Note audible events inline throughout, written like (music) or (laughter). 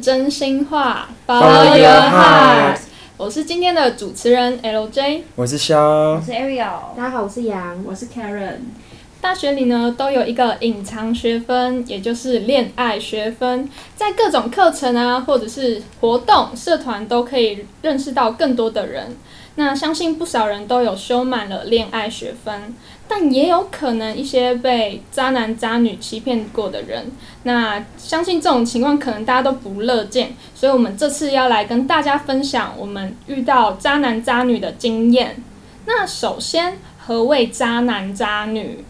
真心话 Follow your heart 我是今天的主持人 LJ。我是肖我，是 Ariel，大家好，我是杨。我是 Karen。大学里呢都有一个隐藏学分，也就是恋爱学分，在各种课程啊，或者是活动、社团都可以认识到更多的人。那相信不少人都有修满了恋爱学分，但也有可能一些被渣男渣女欺骗过的人。那相信这种情况可能大家都不乐见，所以我们这次要来跟大家分享我们遇到渣男渣女的经验。那首先，何谓渣男渣女？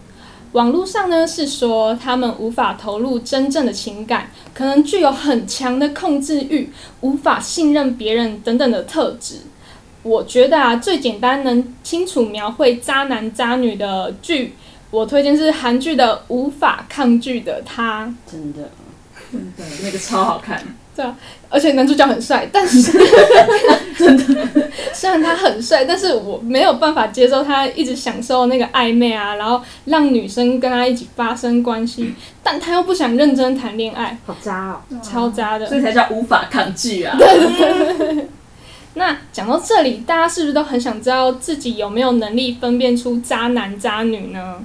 网络上呢是说他们无法投入真正的情感，可能具有很强的控制欲，无法信任别人等等的特质。我觉得啊，最简单能清楚描绘渣男渣女的剧，我推荐是韩剧的《无法抗拒的他》。真的，真的那个超好看。对啊，而且男主角很帅，但是真的，虽然他很帅，但是我没有办法接受他一直享受那个暧昧啊，然后让女生跟他一起发生关系，但他又不想认真谈恋爱，好渣哦！超渣的所。以才叫无法抗拒啊！那讲到这里，大家是不是都很想知道自己有没有能力分辨出渣男渣女呢？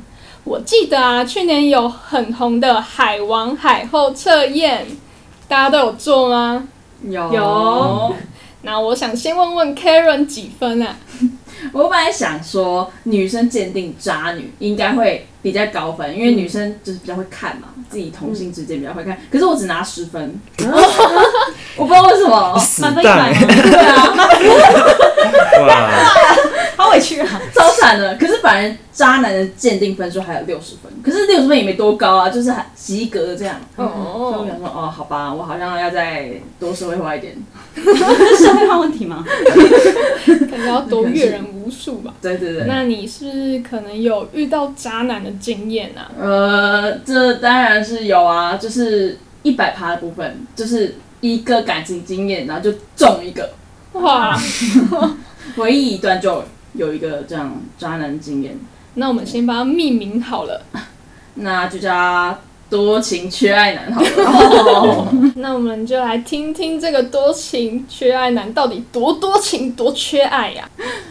我记得啊，去年有很红的海王海后测验，大家都有做吗？有有那我想先问问 Karen 几分啊？我本来想说，女生鉴定渣女应该会比较高分，因为女生就是比较会看嘛，自己同性之间比较会看。可是我只拿十分，(laughs) 我不知道为什么。(laughs) 死满分蛋一百吗对啊，哇！(laughs) 好委屈啊！超惨的。可是反而渣男的鉴定分数还有六十分，可是六十分也没多高啊，就是还及格这样。所以我哦，想说，哦，好吧，我好像要再多社会化一点。是 (laughs) 社会化问题吗？感觉要多阅人无数吧？对对对。那你是不是可能有遇到渣男的经验啊？呃，这当然是有啊，就是一百趴的部分，就是一个感情经验，然后就中一个，哇，(laughs) 唯一一段就有一个这样渣男经验，那我们先把它命名好了。(laughs) 那就叫他多情缺爱男好了。(laughs) 那我们就来听听这个多情缺爱男到底多多情多缺爱呀、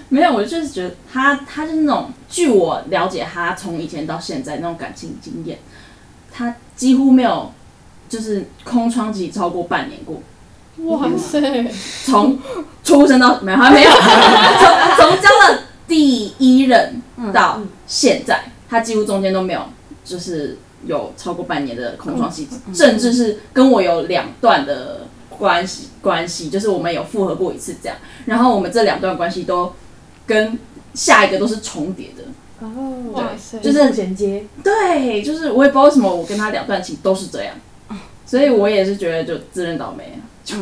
没有，我就是觉得他，他就是那种，据我了解，他从以前到现在那种感情经验，他几乎没有就是空窗期超过半年过。哇塞，从出生到没有，还没有，(laughs) 从从交了第一任到现在，他几乎中间都没有，就是有超过半年的空窗期，甚至是跟我有两段的关系关系，就是我们有复合过一次这样，然后我们这两段关系都跟下一个都是重叠的，哦，哇塞，就是衔接，对，就是我也不知道为什么我跟他两段情都是这样，所以我也是觉得就自认倒霉，就，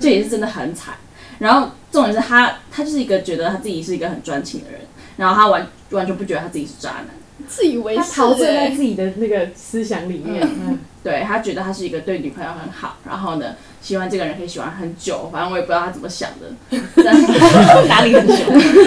这也是真的很惨。然后重点是他，他就是一个觉得他自己是一个很专情的人，然后他完完全不觉得他自己是渣男，自以为他是陶醉在欸自己的那个思想里面。嗯，对他觉得他是一个对女朋友很好，然后呢喜欢这个人可以喜欢很久，反正我也不知道他怎么想的，(laughs) 但是打理很久，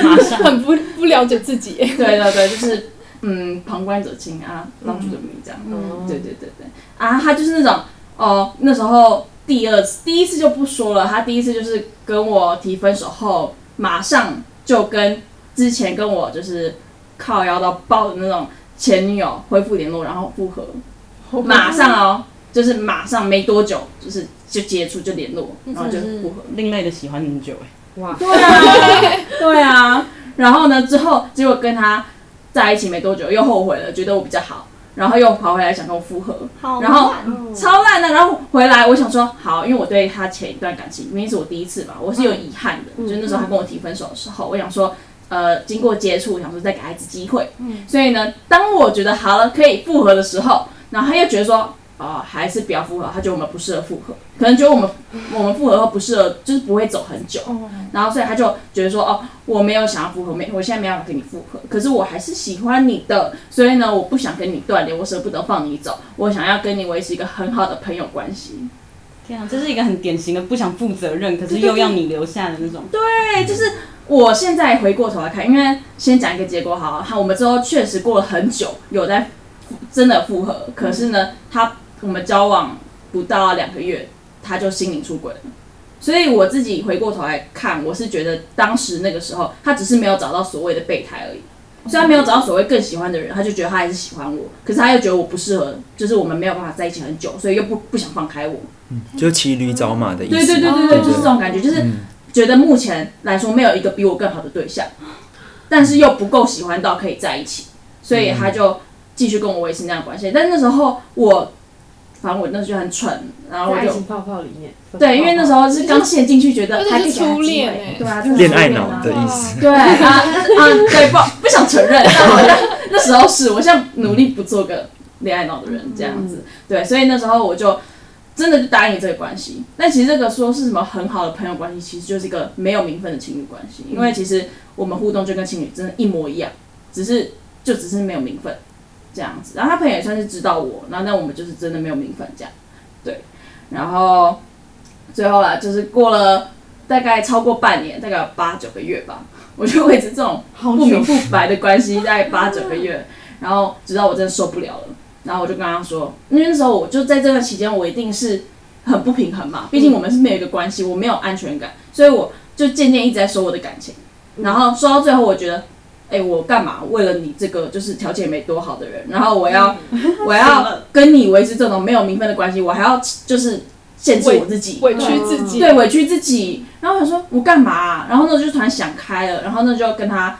马上。很不不了解自己欸。对对对，就是嗯旁观者清啊，当局者迷这样。嗯对对对对，啊，他就是那种哦，那时候第二次、第一次就不说了，他第一次就是跟我提分手后，马上就跟之前跟我就是靠腰到爆的那种前女友恢复联络，然后复合，马上哦，就是马上没多久，就是就接触就联络，然后就复合。另类的喜欢很久哎，哇，对啊，对啊。然后呢，之后结果跟他在一起没多久，又后悔了，觉得我比较好，然后又跑回来想跟我复合，好然后哦超烂的。然后回来，我想说好，因为我对他前一段感情，明明是我第一次嘛，我是有遗憾的。嗯就是那时候他跟我提分手的时候，我想说，呃，经过接触，想说再给他一次机会。所以呢，当我觉得好了可以复合的时候，然后他又觉得说，哦、还是不要复合，他觉得我们不适合复合，可能觉得我们我们复合后不适合，就是不会走很久。然后所以他就觉得说，哦，我没有想要复合，没，我现在没有办法跟你复合，可是我还是喜欢你的，所以呢，我不想跟你断联，我舍不得放你走，我想要跟你维持一个很好的朋友关系。天啊，这是一个很典型的不想负责任，可是又要你留下的那种。对，就是我现在回过头来看，因为先讲一个结果好了，他我们之后确实过了很久，有在真的复合，可是呢，他我们交往不到两个月他就心灵出轨了。所以我自己回过头来看，我是觉得当时那个时候，他只是没有找到所谓的备胎而已。虽然没有找到所谓更喜欢的人，他就觉得他还是喜欢我，可是他又觉得我不适合，就是我们没有办法在一起很久，所以又不不想放开我。嗯就骑驴找马的意思。对对对对对，哦就是这种感觉，就是嗯觉得目前来说没有一个比我更好的对象，但是又不够喜欢到可以在一起，所以他就继续跟我维持那样的关系。但那时候我，反正我那时候就很蠢，然后我就在爱情泡泡里面。对，因为那时候是刚陷进去，觉得还是还可以给他初机会恋欸对啊，真的是恋爱脑的意思。对啊啊，对，不不想承认，但好像 (laughs) 那时候是，我现在努力不做个恋爱脑的人这样子，对，所以那时候我就真的就答应这个关系。但其实这个说是什么很好的朋友关系，其实就是一个没有名分的情侣关系，因为其实我们互动就跟情侣真的一模一样，只是就只是没有名分这样子。然后他朋友也算是知道我，然后那我们就是真的没有名分这样，对，然后最后啦，就是过了大概超过半年，大概有八九个月吧，我就维持这种好不明不白的关系，大概八九个月，然后直到我真的受不了了，然后我就跟他说，因为那时候我就在这段期间，我一定是很不平衡嘛，毕竟我们是没有一个关系，我没有安全感，所以我就渐渐一直在收我的感情，然后说到最后，我觉得。哎、我干嘛？为了你这个就是条件没多好的人，然后我要、(laughs) 我要跟你维持这种没有名分的关系，我还要就是限制我自己，委屈自己，对，委屈自己。然后我想说，我干嘛啊、然后呢，就突然想开了，然后呢，就跟他，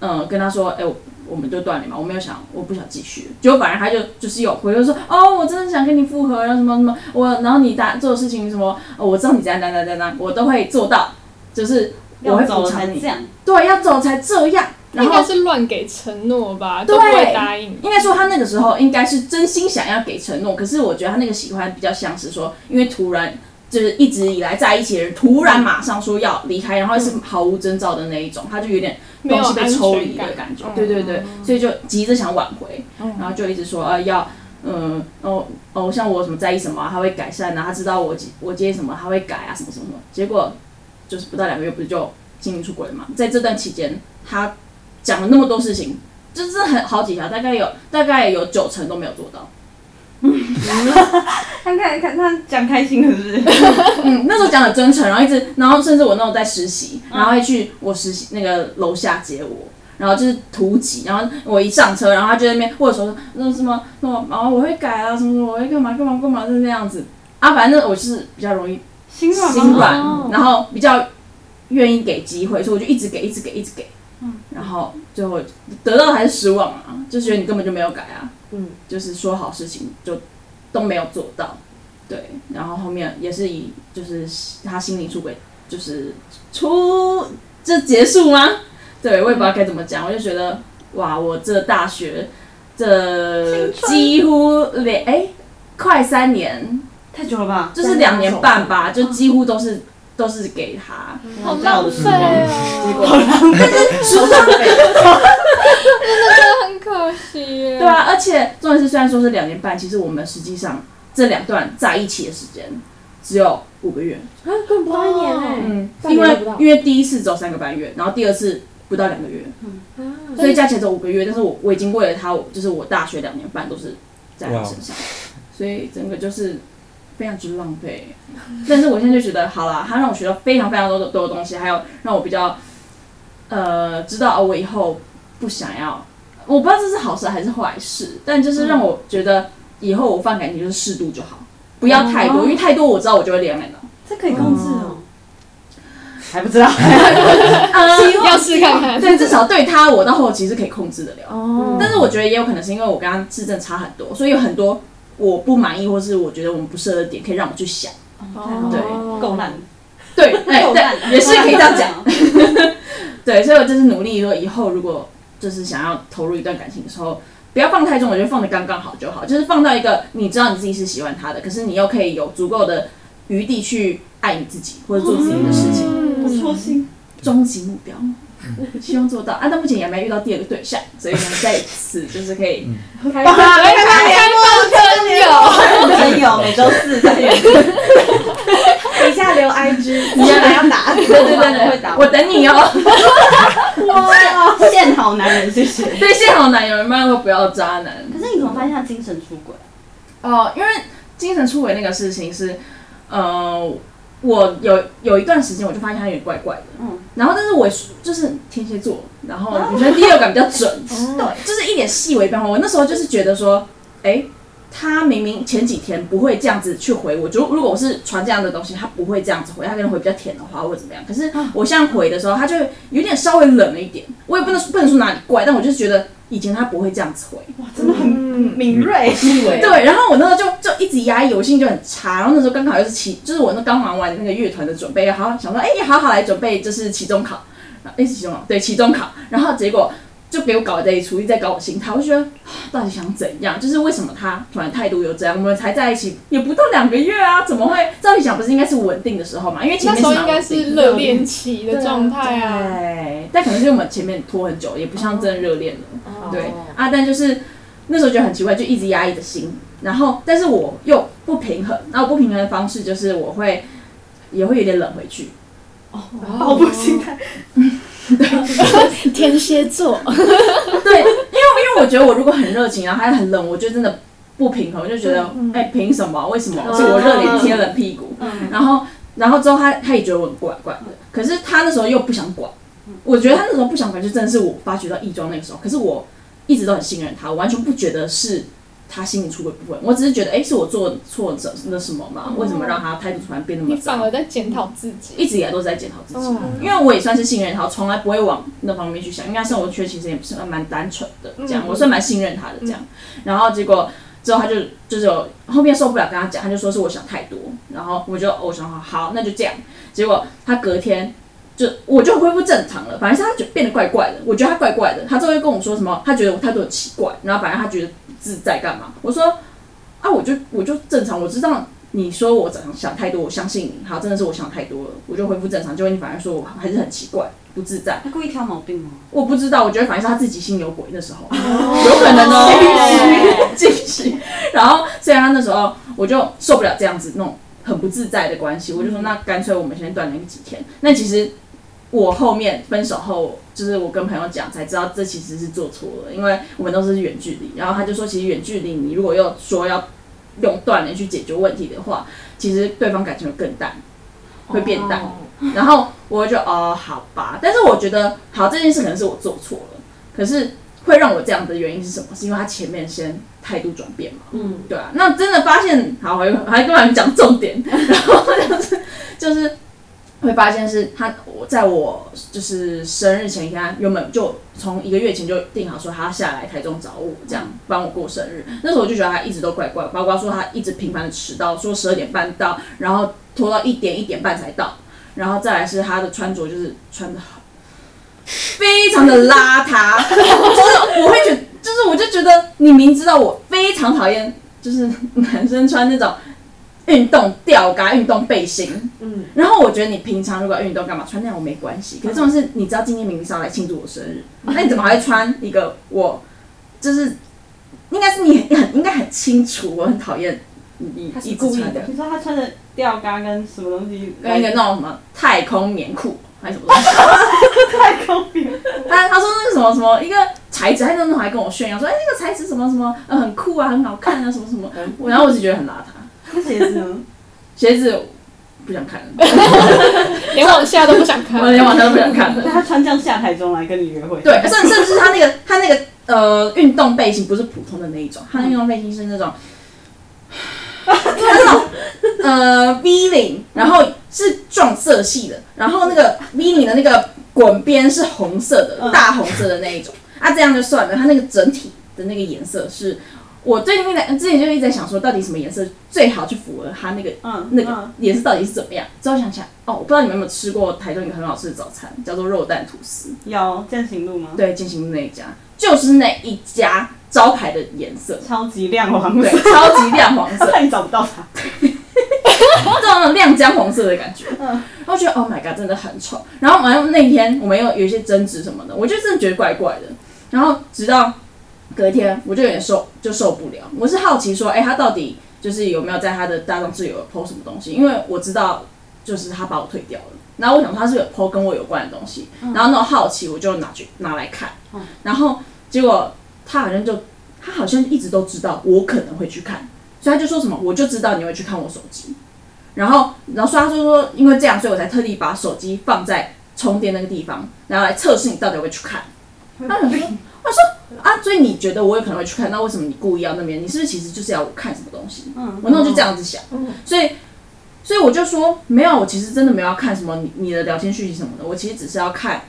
嗯、跟他说，哎、我我们就断联嘛，我没有想，我不想继续。结果反而他就就是有回头说，哦，我真的想跟你复合，然后什么什么，我然后你答做的事情什么，哦我知道你怎样怎样怎样我都会做到，就是要走了补偿你。才这样，对，要走才这样。然后应该是乱给承诺吧，对都不会答应。应该说他那个时候应该是真心想要给承诺，可是我觉得他那个喜欢比较像是说，因为突然就是一直以来在一起的人，突然马上说要离开，然后是毫无征兆的那一种，他就有点东西被抽离的感觉。对对对，所以就急着想挽回，然后就一直说呃要。嗯，哦哦，像我什么在意什么、啊，他会改善啊，他知道我我接什么，他会改啊，什么什么什么。结果就是不到两个月，不是就心灵出轨了嘛？在这段期间，他讲了那么多事情，就是很好几条，大概有大概有九成都没有做到。(laughs) 看看看他讲开心了是不是？(laughs) 嗯，那时候讲的真诚，然后一直，然后甚至我那时候在实习，然后还去我实习那个楼下接我，然后就是突击，然后我一上车，然后他就在那边或者说那什么什么，然后我会改啊，什么什么，我会干嘛干嘛干嘛，就是那样子啊，反正我就是比较容易心软心软哦，然后比较愿意给机会，所以我就一直给，一直给，一直给，然后最后得到的还是失望啊，就觉得你根本就没有改啊，嗯，就是说好事情就都没有做到，对，然后后面也是以就是他心灵出轨，就是出这结束吗？对，我也不知道该怎么讲，我就觉得哇，我这大学这几乎两哎、快三年，太久了吧？就是两年半吧，就几乎都是都是给他，好浪费哦，舒畅很可惜耶。(laughs) 对啊，而且重点是虽然说是两年半，其实我们实际上这两段在一起的时间只有五个月。啊，根本不到一年哎，嗯，因为因为第一次只有三个半月，然后第二次不到两个月，啊。所以加起来只有五个月。但是我我已经为了他，我就是我大学两年半都是在他身上，所以整个就是非常之浪费。(laughs) 但是我现在就觉得，好了，他让我学到非常非常多的多的东西，还有让我比较呃知道哦，我以后不想要，我不知道这是好事还是坏事，但就是让我觉得以后我放感情就是适度就好，不要太多，因为太多我知道我就会恋爱脑。这可以控制哦。还不知道，(laughs) 要试看看。对，至少对他，我到后期是可以控制得了。哦但是我觉得也有可能是因为我跟他质证差很多，所以有很多我不满意或是我觉得我们不适合的点，可以让我去想。对够烂，对，(laughs) 哎、够烂对，也是可以这样讲。(laughs) 对，所以我就是努力说，以后如果就是想要投入一段感情的时候，不要放太重，我觉得放的刚刚好就好，就是放到一个你知道你自己是喜欢他的，可是你又可以有足够的余地去爱你自己或者做自己的事情，不错心。终极目标。(laughs) 希望做到啊！但目前也还没遇到第二个对象，所以呢，在此就是可以开 (laughs) 开放真有，真有每周四在园等一下留 IG，(laughs) 你要要打，对对对会对打，我等你哦。陷好男人，谢谢。对，现好男友们都不要渣男可是你怎么发现他精神出轨？哦，因为精神出轨那个事情是，呃，我有有一段时间我就发现他有点怪怪的，嗯。然后但是我就是天蝎座，然后女生第六感比较准，哦对，就是一点细微变化。我那时候就是觉得说，哎、他明明前几天不会这样子去回我，就如果我是传这样的东西，他不会这样子回，他可能回比较甜的话或者怎么样。可是我现在回的时候，他就有点稍微冷了一点。我也不能不能说哪里怪，但我就是觉得以前他不会这样子回。哇，真的很敏锐。对，然后我那时候就就一直压抑，我心情就很差。然后那时候刚好又是期，就是我那刚忙完那个乐团的准备，好好想说，哎、好好来准备就是期中考，哎、是期中考，对，期中考。然后结果就给我搞这一出，一直在搞我心态，我就觉得啊 (sighs) 到底想怎样？就是为什么他突然态度又这样？我们才在一起也不到两个月啊，怎么会？照理讲不是应该是稳定的时候嘛？因为前面是那时候应该是热恋期的状态啊。对，但可能是因为我们前面拖很久，也不像真的热恋了。哦对啊，但就是那时候觉得很奇怪，就一直压抑着心，然后但是我又不平衡，然后我不平衡的方式就是我会也会有点冷回去，哦报复心态，(laughs) 天蝎座，(laughs) 对，因为因为我觉得我如果很热情，然后他很冷，我就真的不平衡，我就觉得哎凭、什么？为什么是我热脸贴冷屁股？然后然后之后他他也觉得我很怪怪的，可是他那时候又不想管，我觉得他那时候不想管，就真的是我发觉到异装那个时候，可是我一直都很信任他，我完全不觉得是。他心里出轨部分，我只是觉得，哎、是我做错了那什么嘛？为什么让他态度突然变那么糟？你反而在检讨自己。一直以来都是在检讨自己，嗯因为我也算是信任他，从来不会往那方面去想。因为他生活圈其实也不是蛮单纯的，这样、嗯我算蛮信任他的这样。然后结果之后他就就是有后面受不了跟他讲，他就说是我想太多，然后我就我想好好那就这样。结果他隔天就我就恢复正常了，反正是他就变得怪怪的，我觉得他怪怪的。他之后又跟我说什么，他觉得我态度很奇怪，然后反正他觉得自在干嘛？我说啊，我就我就正常，我知道你说我想想太多，我相信你，好，真的是我想太多了，我就恢复正常。结果你反而说我还是很奇怪，不自在。他故意挑毛病吗？我不知道，我觉得反正是他自己心有鬼那时候，有可能哦，继续。然后虽然他那时候我就受不了这样子那种很不自在的关系，我就说那干脆我们先断联几天。那其实我后面分手后，就是我跟朋友讲才知道这其实是做错了，因为我们都是远距离。然后他就说，其实远距离你如果又说要用断联去解决问题的话，其实对方感情会更淡，会变淡。(laughs) 然后我就哦，好吧，但是我觉得好这件事可能是我做错了，可是会让我这样的原因是什么？是因为他前面先态度转变嘛，嗯，对啊，那真的发现好，还还跟我们讲重点，(laughs) 然后就是就是会发现是他我在我就是生日前一天，他原本就从一个月前就定好说他要下来台中找我，这样帮我过生日。那时候我就觉得他一直都怪怪，包括说他一直频繁的迟到，说十二点半到，然后拖到一点一点半才到，然后再来是他的穿着就是穿的好。非常的邋遢，(laughs) 就是我会觉就是我就觉得你明知道我非常讨厌，就是男生穿那种运动吊嘎、运动背心，嗯，然后我觉得你平常如果要运动干嘛穿那样我没关系，可是这种是你知道今天明明是要来庆祝我生日，那你怎么还会穿一个我就是应该是你很应该很清楚，我很讨厌你他是一直故意的。你说他穿的吊嘎跟什么东西？跟一个那种什么太空棉裤还是什么东西。(laughs) 太空棉，他他说那个什么什么一个材质，他那时候还跟我炫耀说，哎、那个材质什么什么，呃，很酷啊，很好看啊，什么什么。我然后我就觉得很邋遢，那鞋子呢？(laughs) 鞋子不想看了，(laughs) 连往下都不想看。我连往下都不想看那了。(laughs) 他穿这样下台中来跟你约会？对，甚甚至是他那个他那个呃运动背心不是普通的那一种，他的运动背心是那种。那种呃 V 领，然后是撞色系的，然后那个 V 领的那个滚边是红色的，嗯大红色的那一种。啊，这样就算了，它那个整体的那个颜色是，我最近在之前就一直在想说，到底什么颜色最好去符合它那个嗯，那个嗯颜色到底是怎么样？之后想起来，哦，我不知道你们有没有吃过台中一个很好吃的早餐，叫做肉蛋吐司。有践行路吗？对，进行路那一家，就是那一家招牌的颜色，超级亮黄对，色，超级亮黄色，(laughs) 怕你找不到它。(laughs) 这种亮姜黄色的感觉。嗯然后觉得 Oh my god，真的很丑。然后完了那天我们又有一些争执什么的，我就真的觉得怪怪的。然后直到隔天，我就有点受就受不了。我是好奇说，哎、他到底就是有没有在他的大众自由 PO 什么东西？因为我知道就是他把我退掉了。然后我想说他是有 PO 跟我有关的东西，然后那种好奇我就拿去拿来看，嗯然后结果他好像就他好像一直都知道我可能会去看，所以他就说什么我就知道你会去看我手机。然后然后刷就说因为这样，所以我才特地把手机放在充电那个地方，然后来测试你到底会去看。他想说，我说啊，所以你觉得我有可能会去看，那为什么你故意要那边？你是不是其实就是要我看什么东西？嗯我那时候就这样子想，所以所以我就说没有，我其实真的没有要看什么你你的聊天讯息什么的，我其实只是要看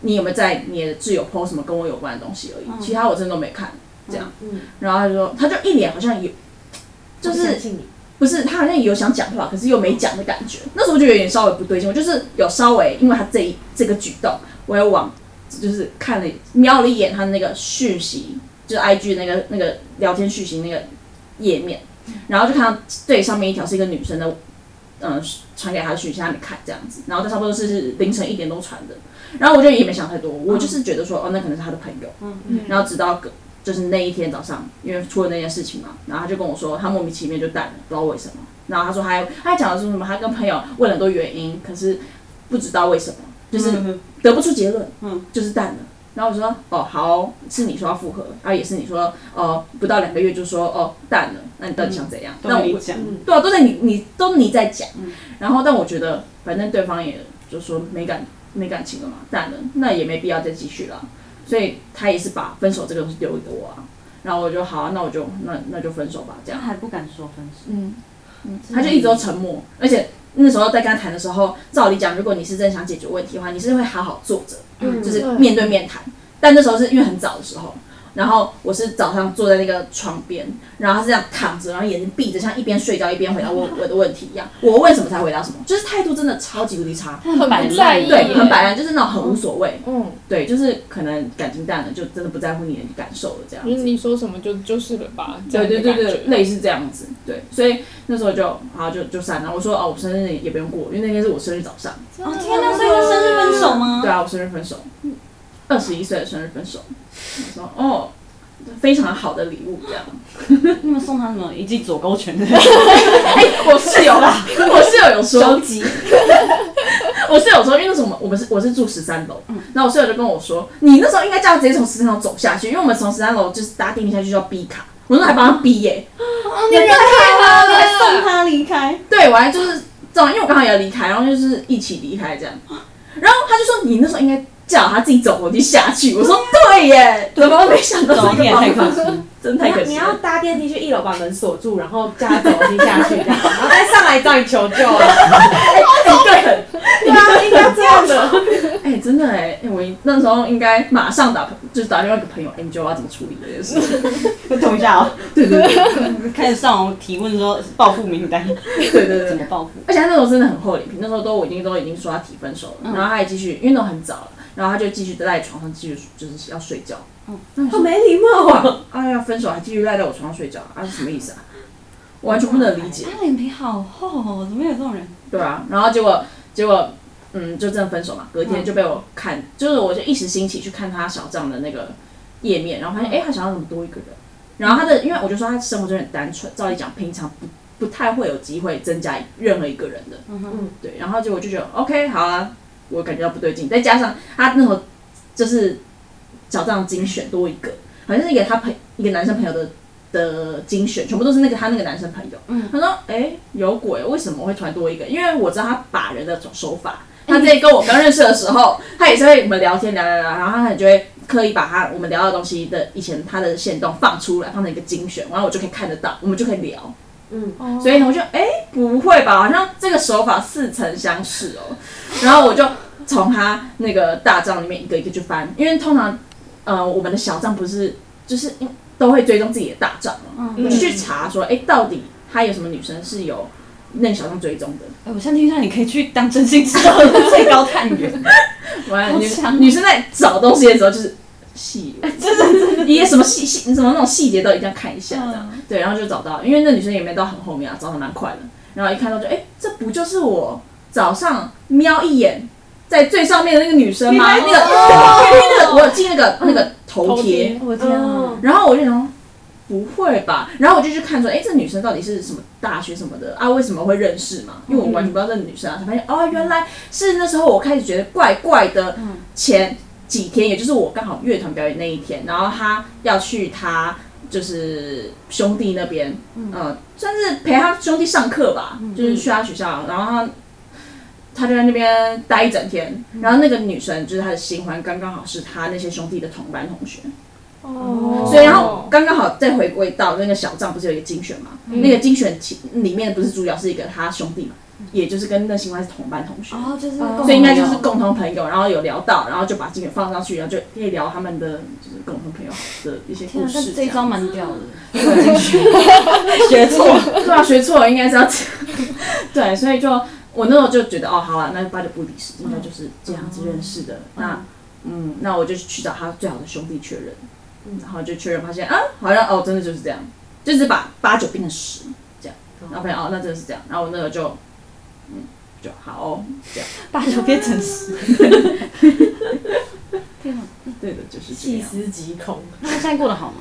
你有没有在你的挚友 post 什么跟我有关的东西而已，其他我真的都没看。这样，然后他就说，他就一脸好像有，就是不是他好像有想讲话，可是又没讲的感觉。那时候我就有点稍微不对劲，我就是有稍微因为他这一这个举动，我有往就是看了瞄了一眼他那个讯息，就是 I G 那个那个聊天讯息那个页面，然后就看到最上面一条是一个女生的，嗯、传给他的讯息，他没看这样子，然后他差不多是凌晨一点多传的，然后我就也没想太多，我就是觉得说，哦，那可能是他的朋友，嗯。嗯。然后直到隔就是那一天早上，因为出了那件事情嘛，然后他就跟我说，他莫名其妙就淡了，不知道为什么。然后他说他还他还讲的是什么？他跟朋友问了很多原因，可是不知道为什么，就是得不出结论，嗯，就是淡了。然后我说哦好，是你说要复合，啊也是你说哦不到两个月就说哦淡了，那你到底想怎样？都那我跟你讲，对啊，都在你你都你在讲，然后但我觉得反正对方也就说没感没感情了嘛，淡了，那也没必要再继续了，所以他也是把分手这个东西丢给我啊，然后我就好、啊，那我就那那就分手吧，这样，他还不敢说分手，嗯嗯，他就一直都沉默，而且那时候在跟他谈的时候，照理讲，如果你是真的想解决问题的话，你是会好好坐着，嗯就是面对面谈。但那时候是因为很早的时候，然后我是早上坐在那个床边，然后他是这样躺着，然后眼睛闭着，像一边睡觉一边回答我我的问题一样。我问什么才回答什么，就是态度真的超级无敌差，他很摆烂，对，很摆烂，就是那种很无所谓，嗯，对，就是可能感情淡了，就真的不在乎你的感受了这样子。就是你说什么就就是了吧，对对对对，类似这样子，对，所以那时候就好就就散了。我说哦，我生日也不用过，因为那天是我生日早上。哦天哪，所以他生日分手吗？对啊，我生日分手，二十一岁的生日分手。我说哦，非常好的礼物这样。(laughs) 你们送他什么一记左勾拳的？(laughs) 哎、我室友啦，(laughs) 我室友有说，我室友说，因为那时候我们我们是我是住十三楼，然后我室友就跟我说，你那时候应该叫他直接从十三楼走下去，因为我们从十三楼就是搭电梯下去就要逼卡，我那时候还帮他逼耶、哦你人太好了，还送他离开，对，我还就是这样，因为我刚好也要离开，然后就是一起离开这样。然后他就说：“你那时候应该叫他自己走楼梯下去。”我说：“对耶，怎么没想到这个走也太。真太可惜你要你要。搭电梯去一楼把门锁住，然后叫他走楼梯下去，然后再上来找你求救啊！对，(laughs) 对啊，应该这样的。哎、真的哎，哎，我那时候应该马上打，就是打电话给朋友，哎、你觉得我要怎么处理这件事？(laughs) 等一下哦，对对对开始上网提问说报复名单对对对对。怎么报复？而且他那时候真的很厚脸皮，那时候都我已经都已经说他提分手了，然后他还继续，因为那时候很早了，然后他就继续赖在床上继续就是要睡觉。好没礼貌啊！哇，(laughs) 哎呀，分手还继续赖在我床上睡觉，啊是什么意思啊？我完全不能理解。他脸皮好厚哦，怎么有这种人？对啊，然后结果结果嗯，就这样分手嘛。隔天就被我看，就是我就一时兴起去看他小账的那个页面，然后发现哎、诶他小账怎么多一个人？然后他的，因为我就说他生活中很单纯，照理讲平常不不太会有机会增加任何一个人的，嗯哼，对。然后结果就觉得 OK 好啊，我感觉到不对劲，再加上他那时候就是小账精选多一个，好像是一个他朋一个男生朋友的。的精选全部都是那个他那个男生朋友，嗯他说：“哎、有鬼，为什么会突然多一个？因为我知道他把人的手手法。(laughs) 他之前跟我刚认识的时候，他也是会我们聊天聊聊聊，然后他很就会刻意把他我们聊的东西的以前他的线动放出来，放成一个精选，然后我就可以看得到，我们就可以聊。嗯，所以呢，我就哎、不会吧，好像这个手法似曾相识哦。然后我就从他那个大账里面一个一个去翻，因为通常呃我们的小账不是就是都会追踪自己的大账嘛，嗯。我就去查说，哎、到底他有什么女生是有那个小账追踪的？哎，我现在听说你可以去当征信社的最高探员，(laughs) 完了，女女生在找东西的时候就是细，真的真的，也什么细细什么那种细节都一定要看一下这样。对，然后就找到，因为那女生也没到很后面啊，找的蛮快的。然后一看到就，哎、这不就是我早上瞄一眼在最上面的那个女生吗？那个，因为那个我有记那个那个头贴，我天啊！然后我就想说，不会吧？然后我就去看说，哎、这女生到底是什么大学什么的啊？为什么会认识嘛？因为我完全不知道这个女生啊，才发现哦，原来是那时候我开始觉得怪怪的。前几天，也就是我刚好乐团表演那一天，然后他要去他就是兄弟那边，呃，算是陪他兄弟上课吧，就是去他学校，然后他他就在那边待一整天，然后那个女生就是他的新欢，刚刚好是他那些兄弟的同班同学，哦。所以然后刚刚好再回归到那个小账，不是有一个精选嘛？那个精选其里面不是主角是一个他兄弟嘛，也就是跟那新欢是同班同学。哦，就是哦所以应该就是共同朋友，然后有聊到，然后就把这个放上去，然后就可以聊他们的就是共同朋友的一些天啊，故事。但这一招蛮屌的，(laughs) 学错。对啊，学错了应该是要 (laughs) 对，所以就我那时候就觉得哦，好了，那八九不离十，应该就是这样子认识的。那嗯，那我就去找他最好的兄弟确认，然后就确认发现啊，好像哦，真的就是这样，就是把八九变成十这样，然后发现哦，那真的是这样，然后我那个就嗯就好、哦、这样，八九变成十！对的，就是这细样。思极恐。那他现在过得好吗？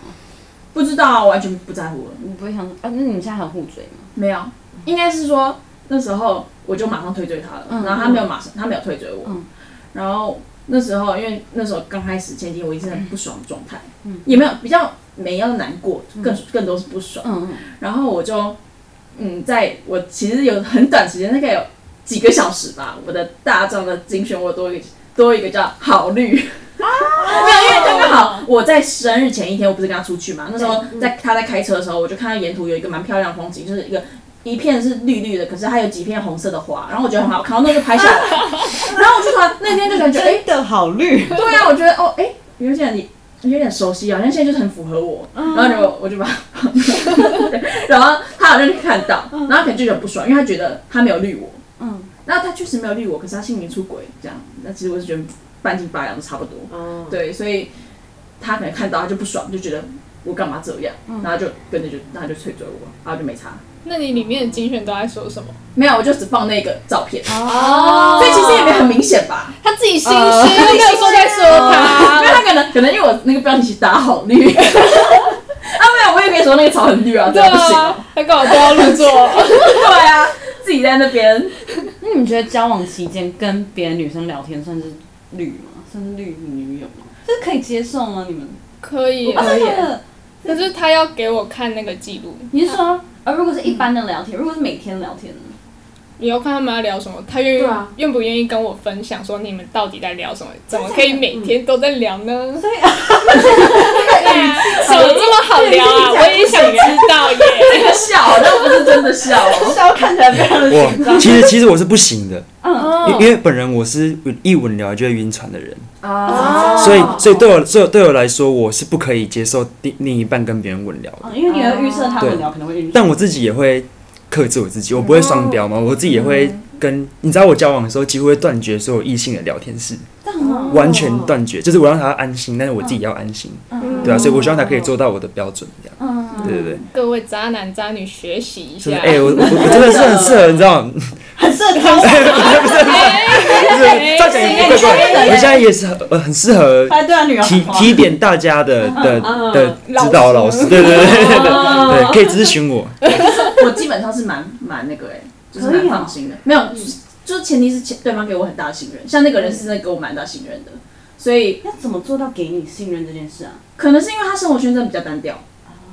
不知道啊，完全不在乎了。你不会想啊？那你们现在还有互追吗？没有，应该是说那时候我就马上退追他了，嗯然后他没有马上，他没有退追我，嗯然后那时候因为那时候刚开始前期我一直很不爽的状态，嗯也没有比较没要难过，更更多是不爽，嗯嗯，然后我就嗯，在我其实有很短时间，大概有几个小时吧，我的大众的精选我多一个多一个叫好绿。(laughs) 没有，因为刚刚好我在生日前一天，我不是跟他出去嘛？那时候在他在开车的时候，我就看到沿途有一个蛮漂亮的风景，就是一个一片是绿绿的，可是它有几片红色的花，然后我觉得很好看，我那就拍下来。(laughs) 然后我就突然那天就感觉，哎、真的好绿。对啊，我觉得哦，哎、有点你有点熟悉啊，好像现在就是很符合我。然后就我就把它，(laughs) 然后他好像就看到，然后他可能就很不爽，因为他觉得他没有绿我。嗯，然后他确实没有绿我，可是他心灵出轨，这样，那其实我是觉得半斤八两都差不多。哦，对，所以他可能看到他就不爽，就觉得我干嘛这样，然后就跟着就他就退追我，然后就没差。那你里面的精选都在说什么？没有，我就只放那个照片，哦所以其实也没很明显吧。他自己心虚，又没有说在说他 (laughs) 因为他。可能可能因为我那个标题打好绿，(laughs) 啊没有，我也可以说那个草很绿啊，这对样不行啊哦。，他刚好都要入座。(laughs) 对啊，自己在那边，那你们觉得交往期间跟别的女生聊天算是绿吗？算是绿女友吗？这是可以接受吗？你们？可以，啊，可以？可是他要给我看那个记录，你是说，呃，如果是一般的聊天，如果是每天聊天呢？你要看他们要聊什么，他愿意愿不愿意跟我分享，说你们到底在聊什么？怎么可以每天都在聊呢？所以对啊，(laughs) 怎么这么好聊啊？(laughs) 我也想知道耶。这 (laughs) 个笑，那不是真的笑哦。笑看起来非常的紧张我。其实其实我是不行的，嗯，因因为本人我是一吻聊就会晕船的人，啊所以所以对我对我对我来说，我是不可以接受另另一半跟别人吻聊的。嗯因为你要预测他吻聊可能会晕船。但我自己也会克制我自己，我不会双标嘛，我自己也会跟你知道我交往的时候，几乎会断绝所有异性的聊天室，完全断绝，就是我让他安心，但是我自己要安心，对啊，所以我希望他可以做到我的标准，这样，嗯，对对对，各位渣男渣女学习一下。就是哎，我我我真的是很适合，你知道吗？很适合我现在也是很呃很适合提提点大家的的嗯的指导老师，对对对对对对，可以咨询我。我基本上是蛮蛮那个哎、就是可以啊蛮放心的。没有，就是前提是前对方给我很大的信任，像那个人是真的给我蛮大信任的，所以要怎么做到给你信任这件事啊？可能是因为他生活圈真的比较单调，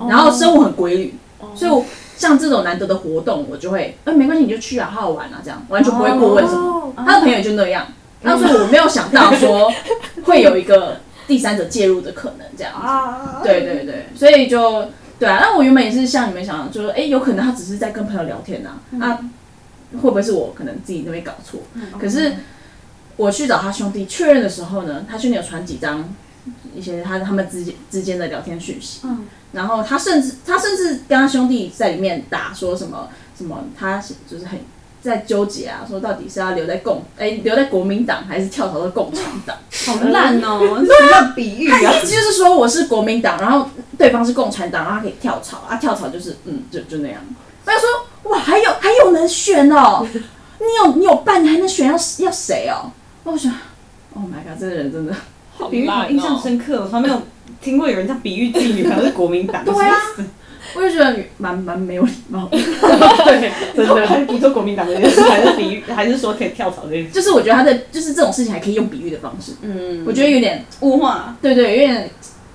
然后生活很规律，所以我像这种难得的活动，我就会，哎、没关系，你就去啊，好好玩啊，这样完全不会过问什么。他的朋友就那样，然后所以我没有想到说 (laughs) 会有一个第三者介入的可能这样子。对对对，所以就对啊。那我原本也是像你们想，就是哎、有可能他只是在跟朋友聊天呐、啊，会不会是我可能自己那边搞错？可是我去找他兄弟确认的时候呢，他兄弟有传几张一些他他们之间之间的聊天讯息，嗯然后他甚至他甚至跟他兄弟在里面打说什么什么，他就是很。在纠结啊，说到底是要留在共哎、留在国民党还是跳槽到共产党？(laughs) 好烂哦，(laughs) 什么比喻啊？他意思就是说我是国民党，然后对方是共产党，然后他可以跳槽啊，跳槽就是嗯，就就那样。他就说哇，还有还有能选哦，(laughs) 你有你有伴，你还能选要要谁哦？我想，Oh my god，这个人真的，好比喻好印象哦。深刻，我从来没有听过有人这样比喻自己女朋友是国民党。(laughs) 对啊我就觉得蛮蛮没有礼貌 (laughs) 的。对，真的还是不做国民党这件事，还是比喻，还是说可以跳槽这件事？就是我觉得他的就是这种事情还可以用比喻的方式，嗯，我觉得有点物化。对对，有点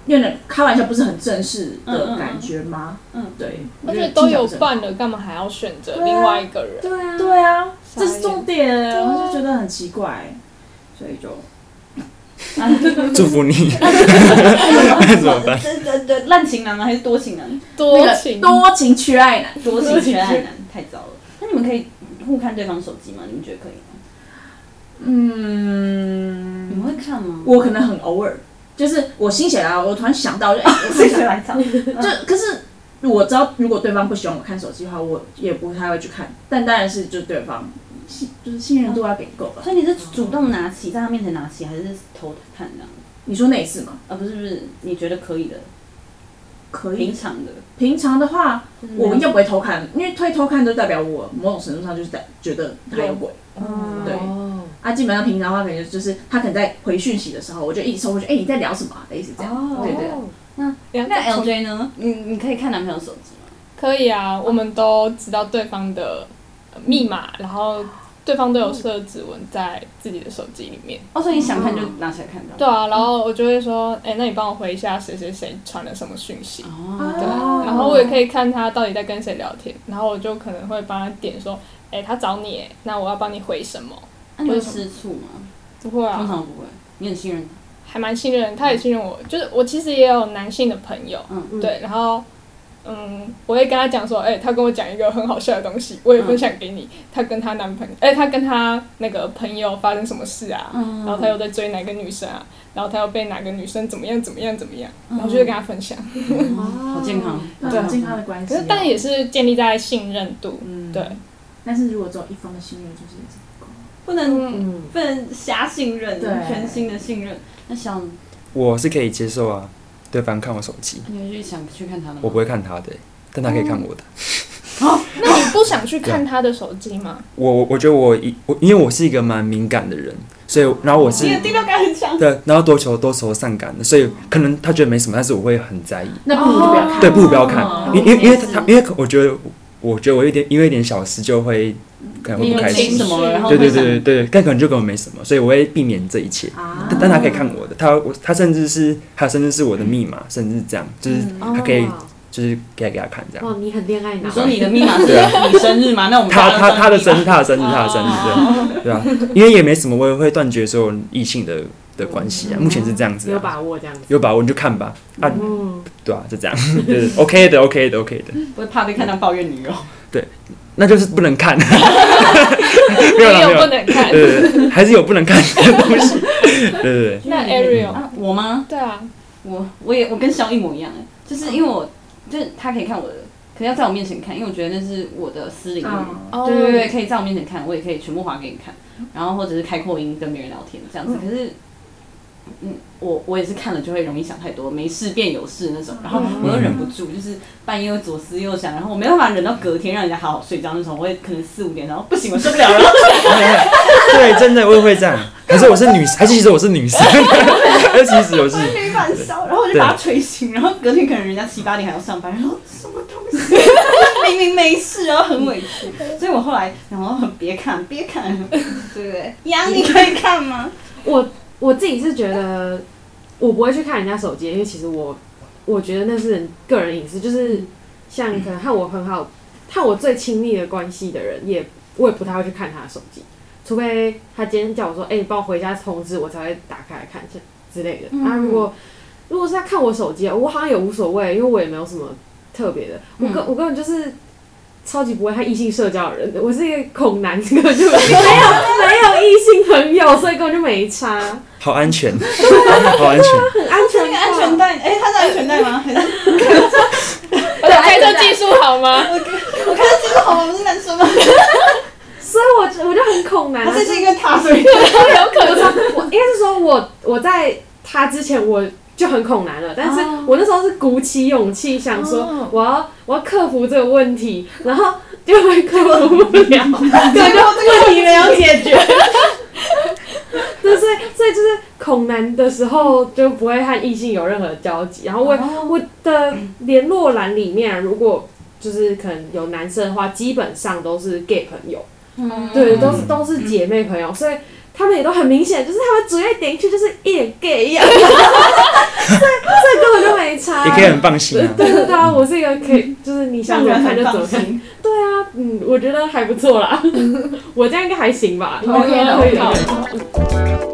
有点开玩笑，不是很正式的感觉吗？嗯，对，而我觉得且都有伴了，干嘛还要选择另外一个人？对啊，对啊，这是重点，啊我就觉得很奇怪，所以就 (laughs) 祝福你，(laughs) 怎么办？这这这烂情男吗？还是多情男？多情，多情缺爱男。多情缺爱男太糟了。那你们可以互看对方手机吗？你们觉得可以吗？嗯，你们会看吗？我可能很偶尔，就是我心血来，我突然想到，就哎、(laughs) 我看一下，来潮。就可是我知道，如果对方不喜欢我看手机的话，我也不太会去看。但当然是就对方信，就是信任度要给够吧。所以你是主动拿起，在他面前拿起，还是偷看这样？你说那一次吗？啊，不是不是，你觉得可以的，可以。平常的，平常的话，我应该不会偷看，因为推偷看就代表我某种程度上就是在觉得他有鬼。嗯对哦啊，基本上平常的话，可能就是他可能在回讯息的时候，我就一直收过去，哎、你在聊什么、啊？类似这样。哦对对。那那种 LJ 呢？你你可以看男朋友手机吗？可以啊，我们都知道对方的呃密码，然后对方都有设指纹在自己的手机里面。哦，所以你想看就拿起来看到。对啊，然后我就会说，哎、那你帮我回一下谁谁谁传了什么讯息。哦对，哦，然后我也可以看他到底在跟谁聊天，然后我就可能会帮他点说，哎、他找你，哎那我要帮你回什么？那你会吃醋吗？不会啊，通常不会，你很信任他还蛮信任，他也信任我。就是我其实也有男性的朋友，嗯对，然后嗯，我会跟他讲说，哎、他跟我讲一个很好笑的东西，我也分享给你。他跟他男朋友，哎、他跟他那个朋友发生什么事啊？嗯然后他又在追哪个女生啊？然后他又被哪个女生怎么样怎么样怎么样？嗯然后就会跟他分享。好健康，对，健康的关系啊。可是但也是建立在信任度，嗯对，但是如果只有一方的信任，就是不能不能瞎信任，全新的信任。那想我是可以接受啊，对方看我手机，你会去想去看他的吗？我不会看他的、但他可以看我的。(laughs) 那你不想去看他的手机吗？我我我觉得我一我因为我是一个蛮敏感的人，所以然后我是你的第六感很强。对，然后多愁多愁善感的，所以可能他觉得没什么，但是我会很在意。那不如就不要看。对，不如不要看哦，因因因为是他因为我觉得我觉得我有点因为一点小事就会可能会你不开心。听什么了？然后对对对对对，但可能就根本没什么，所以我会避免这一切。啊但但他可以看我的，他我他甚至是他甚至是我的密码，甚至是这样，就是他可以哦就是给他给他看这样。哇，你很恋爱脑。你说你的密码 (laughs) 是你生日吗？那我们他他他的生日，他的生日，他的生日，对对啊，因为也没什么，我也会断绝所有异性的的关系啊。目前是这样子有啊，把握这样子。有把握你就看吧，啊，嗯，对啊，就这样，对 (laughs) 对，OK 的，OK 的，OK 的，(laughs) 我会怕被看到抱怨女友。那就是不能看，(laughs) 没有啦也有不，能看。对对对，还是有不能看的东西，(laughs) 对对对，那 Ariel，啊，我吗？对啊，我我也我跟肖一模一样哎，就是因为我就是他可以看我的，可要在我面前看，因为我觉得那是我的私领域。嗯哦对对对，可以在我面前看，我也可以全部划给你看，然后或者是开扩音跟别人聊天这样子。可是，嗯，我我也是看了就会容易想太多，没事变有事那种，然后我又忍不住，就是半夜又左思右想，然后我没办法忍到隔天让人家好好睡觉那种，我也可能四五点，然后不行，我受不了了，(laughs) 对，真的我也会这样，可是我是女，还是其实我是女生，(laughs) 而且其实我是，没反烧，然后我就把他捶醒，然后隔天可能人家七八点还要上班，然后什么东西，(laughs) 明明没事，然后很委屈，所以我后来然后别看别看，对不对？杨，你可以看吗？我我自己是觉得我不会去看人家手机，因为其实我我觉得那是人个人隐私，就是像可能和我很好、和我最亲密的关系的人，也我也不太会去看他的手机，除非他今天叫我说，哎、你帮我回家通知，我才会打开来看一下之类的。嗯啊，如果如果是他看我手机，我好像也无所谓，因为我也没有什么特别的，我根、我根本就是。超级不会和异性社交的人，我是一个恐男，根本就没有 (laughs) 没有异性朋友，所以根本就没差。好安全，好安全，很安全那个安全带，哎、他是安全带吗？还是 (laughs) 开车技术好吗？我开车技术好吗？我是男生吗？所以我就我就很恐男这是一个他所以 (laughs) 有可能我应该是说我我在他之前我就很恐男了，但是哦。我那时候是鼓起勇气想说哦。我要我要克服这个问题，然后就会克服不了，(laughs) 对，就问题没有解决。(laughs) 对，所以所以就是恐男的时候就不会和异性有任何交集，然后我、哦。我的联络栏里面如果就是可能有男生的话，基本上都是 gay 朋友。嗯对，都是都是姐妹朋友，所以他们也都很明显，就是他们主页点进去就是一脸 gay 一样，所以这根本就没差。也可以很放心啊。对对对啊，我是一个可以，就是你想怎么看就怎么看。心。对啊，嗯，我觉得还不错啦，我这样应该还行吧 OK 的可以 OK 的